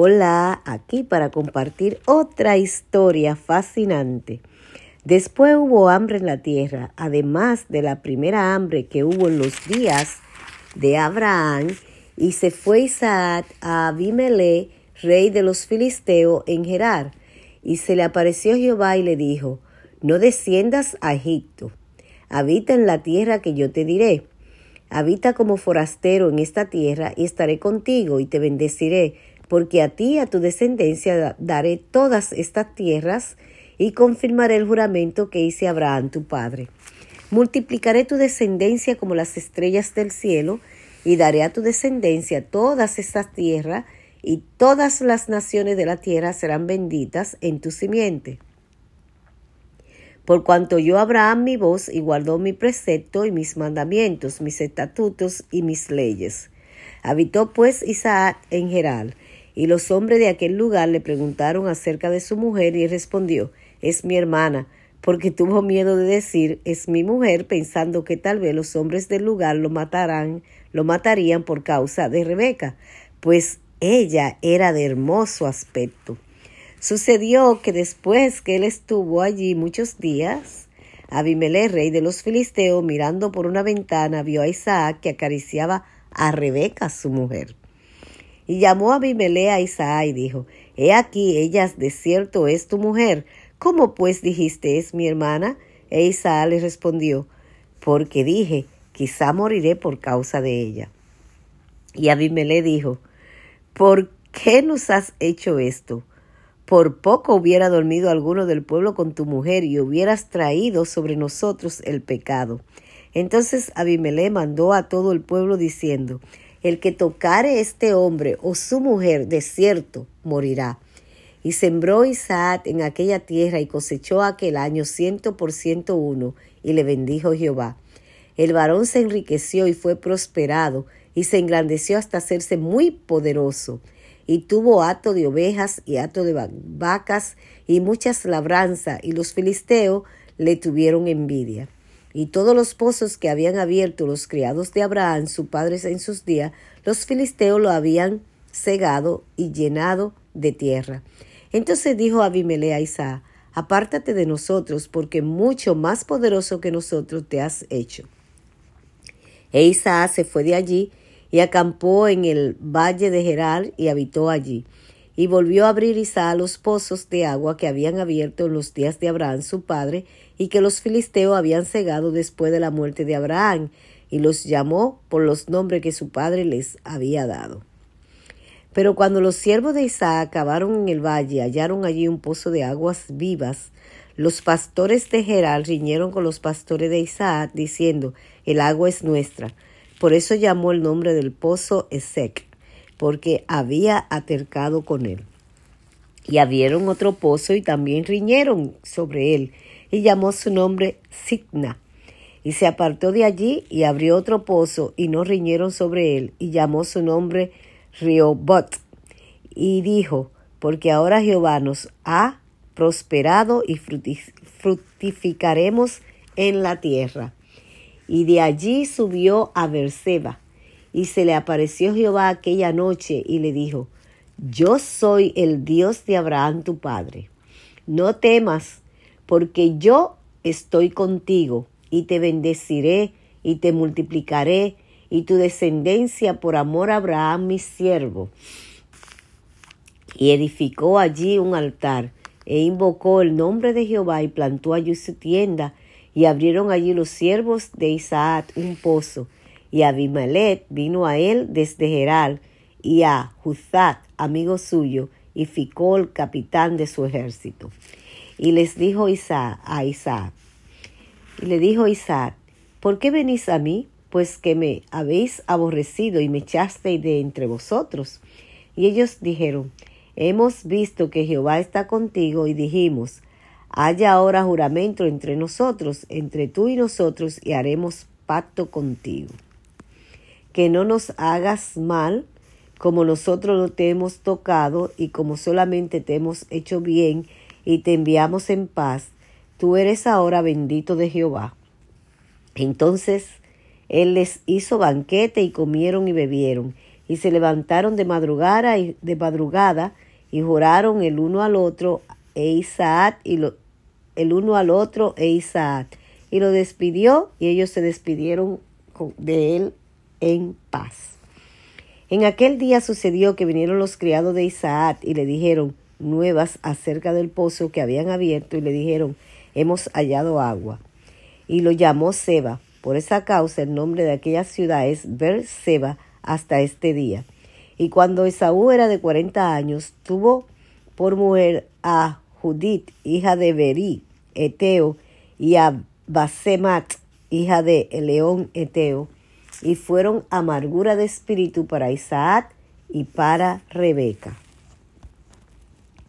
Hola, aquí para compartir otra historia fascinante. Después hubo hambre en la tierra, además de la primera hambre que hubo en los días de Abraham, y se fue Isaac a Abimelech, rey de los filisteos, en Gerar. Y se le apareció Jehová y le dijo, No desciendas a Egipto, habita en la tierra que yo te diré. Habita como forastero en esta tierra y estaré contigo y te bendeciré, porque a ti y a tu descendencia daré todas estas tierras y confirmaré el juramento que hice a Abraham tu padre. Multiplicaré tu descendencia como las estrellas del cielo y daré a tu descendencia todas estas tierras y todas las naciones de la tierra serán benditas en tu simiente. Por cuanto yo Abraham mi voz y guardó mi precepto y mis mandamientos, mis estatutos y mis leyes. Habitó pues Isaac en Geral, y los hombres de aquel lugar le preguntaron acerca de su mujer, y respondió, es mi hermana, porque tuvo miedo de decir, es mi mujer, pensando que tal vez los hombres del lugar lo matarán, lo matarían por causa de Rebeca, pues ella era de hermoso aspecto. Sucedió que después que él estuvo allí muchos días, Abimelech, rey de los filisteos, mirando por una ventana, vio a Isaac que acariciaba a Rebeca, su mujer. Y llamó a a Isaac y dijo, He aquí, ella de cierto es tu mujer. ¿Cómo pues dijiste es mi hermana? E Isaac le respondió, Porque dije, quizá moriré por causa de ella. Y Abimelech dijo, ¿por qué nos has hecho esto? Por poco hubiera dormido alguno del pueblo con tu mujer y hubieras traído sobre nosotros el pecado. Entonces Abimelech mandó a todo el pueblo diciendo, el que tocare este hombre o su mujer, de cierto, morirá. Y sembró Isaac en aquella tierra y cosechó aquel año ciento por ciento uno, y le bendijo Jehová. El varón se enriqueció y fue prosperado, y se engrandeció hasta hacerse muy poderoso y tuvo hato de ovejas y hato de vacas y muchas labranzas, y los filisteos le tuvieron envidia. Y todos los pozos que habían abierto los criados de Abraham, su padre en sus días, los filisteos lo habían cegado y llenado de tierra. Entonces dijo Abimelech a Isaac, apártate de nosotros, porque mucho más poderoso que nosotros te has hecho. E Isaac se fue de allí y acampó en el valle de Gerar y habitó allí. Y volvió a abrir Isaac los pozos de agua que habían abierto en los días de Abraham su padre, y que los filisteos habían cegado después de la muerte de Abraham, y los llamó por los nombres que su padre les había dado. Pero cuando los siervos de Isaac acabaron en el valle, hallaron allí un pozo de aguas vivas, los pastores de Gerar riñeron con los pastores de Isaac, diciendo, el agua es nuestra. Por eso llamó el nombre del pozo Esec, porque había atercado con él. Y abrieron otro pozo y también riñeron sobre él, y llamó su nombre Signa. Y se apartó de allí y abrió otro pozo, y no riñeron sobre él, y llamó su nombre Riobot. Y dijo, porque ahora Jehová nos ha prosperado y fructificaremos en la tierra. Y de allí subió a Berseba. Y se le apareció Jehová aquella noche y le dijo, Yo soy el Dios de Abraham tu padre. No temas, porque yo estoy contigo, y te bendeciré, y te multiplicaré, y tu descendencia por amor a Abraham mi siervo. Y edificó allí un altar, e invocó el nombre de Jehová, y plantó allí su tienda, y abrieron allí los siervos de Isaac un pozo, y Abimelech vino a él desde Geral, y a Juzat, amigo suyo, y Ficol, capitán de su ejército. Y les dijo Isaac a Isaac, y le dijo Isaac, ¿por qué venís a mí? Pues que me habéis aborrecido y me echasteis de entre vosotros. Y ellos dijeron, hemos visto que Jehová está contigo, y dijimos, Haya ahora juramento entre nosotros, entre tú y nosotros, y haremos pacto contigo. Que no nos hagas mal, como nosotros no te hemos tocado y como solamente te hemos hecho bien y te enviamos en paz, tú eres ahora bendito de Jehová. Entonces él les hizo banquete y comieron y bebieron, Y se levantaron de madrugada y, de madrugada y juraron el uno al otro e Isaac y lo, el uno al otro e Isaac. Y lo despidió y ellos se despidieron de él en paz. En aquel día sucedió que vinieron los criados de Isaac y le dijeron nuevas acerca del pozo que habían abierto y le dijeron hemos hallado agua. Y lo llamó Seba. Por esa causa el nombre de aquella ciudad es Seba hasta este día. Y cuando Esaú era de cuarenta años, tuvo por mujer a Judith, hija de Berí, Eteo, y a Basemat, hija de León Eteo, y fueron amargura de espíritu para Isaac y para Rebeca.